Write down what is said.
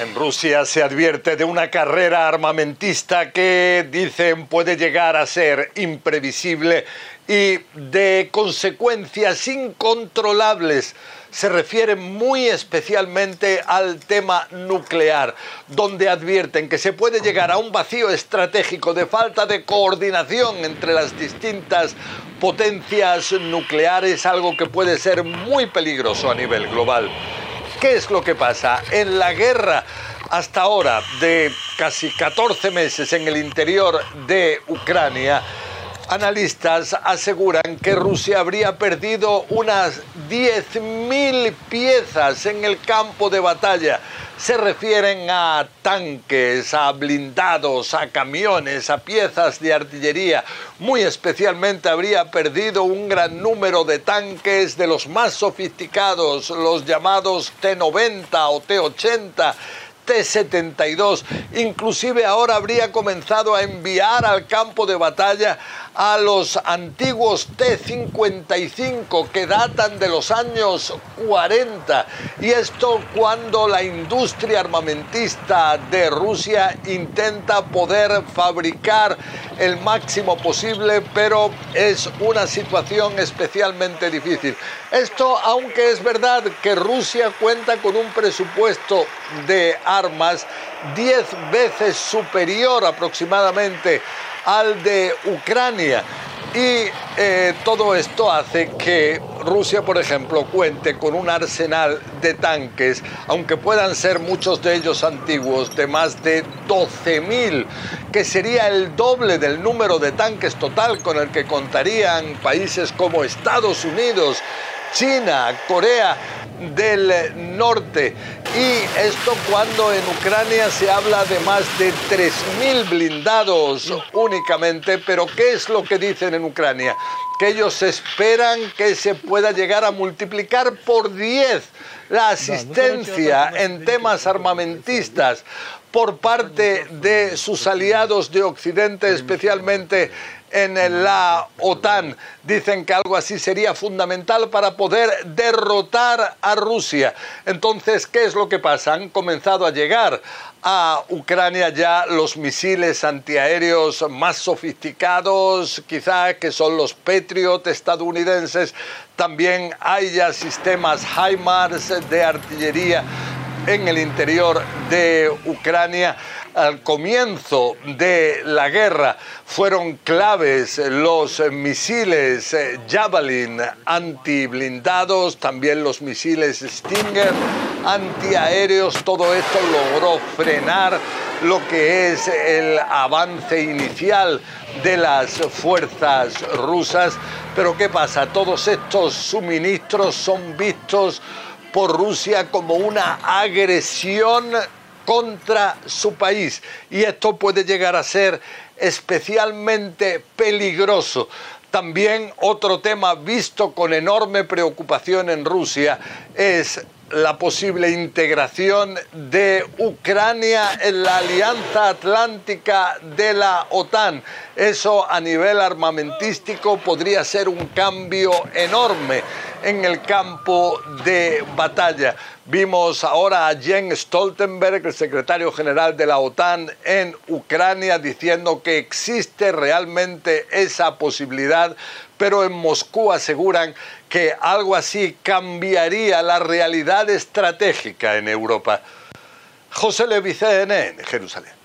En Rusia se advierte de una carrera armamentista que dicen puede llegar a ser imprevisible y de consecuencias incontrolables. Se refiere muy especialmente al tema nuclear, donde advierten que se puede llegar a un vacío estratégico de falta de coordinación entre las distintas potencias nucleares, algo que puede ser muy peligroso a nivel global. ¿Qué es lo que pasa? En la guerra hasta ahora de casi 14 meses en el interior de Ucrania, Analistas aseguran que Rusia habría perdido unas 10.000 piezas en el campo de batalla. Se refieren a tanques, a blindados, a camiones, a piezas de artillería. Muy especialmente habría perdido un gran número de tanques de los más sofisticados, los llamados T-90 o T-80 T-72. Inclusive ahora habría comenzado a enviar al campo de batalla a los antiguos T-55 que datan de los años 40. Y esto cuando la industria armamentista de Rusia intenta poder fabricar el máximo posible, pero es una situación especialmente difícil. Esto, aunque es verdad que Rusia cuenta con un presupuesto de armas 10 veces superior aproximadamente al de Ucrania. Y eh, todo esto hace que Rusia, por ejemplo, cuente con un arsenal de tanques, aunque puedan ser muchos de ellos antiguos, de más de 12.000, que sería el doble del número de tanques total con el que contarían países como Estados Unidos, China, Corea del Norte. Y esto cuando en Ucrania se habla de más de 3.000 blindados únicamente, pero ¿qué es lo que dicen en Ucrania? Que ellos esperan que se pueda llegar a multiplicar por 10 la asistencia en temas armamentistas por parte de sus aliados de Occidente, especialmente en la OTAN. Dicen que algo así sería fundamental para poder derrotar a Rusia. Entonces, ¿qué es lo que pasa? Han comenzado a llegar a Ucrania ya los misiles antiaéreos más sofisticados, quizá que son los Patriot estadounidenses. También hay ya sistemas HIMARS de artillería en el interior de Ucrania al comienzo de la guerra fueron claves los misiles Javelin antiblindados, también los misiles Stinger antiaéreos, todo esto logró frenar lo que es el avance inicial de las fuerzas rusas. Pero ¿qué pasa? Todos estos suministros son vistos por Rusia como una agresión contra su país y esto puede llegar a ser especialmente peligroso. También otro tema visto con enorme preocupación en Rusia es la posible integración de Ucrania en la Alianza Atlántica de la OTAN. Eso a nivel armamentístico podría ser un cambio enorme en el campo de batalla. Vimos ahora a Jens Stoltenberg, el secretario general de la OTAN en Ucrania, diciendo que existe realmente esa posibilidad, pero en Moscú aseguran que algo así cambiaría la realidad estratégica en Europa. José Levicen en Jerusalén.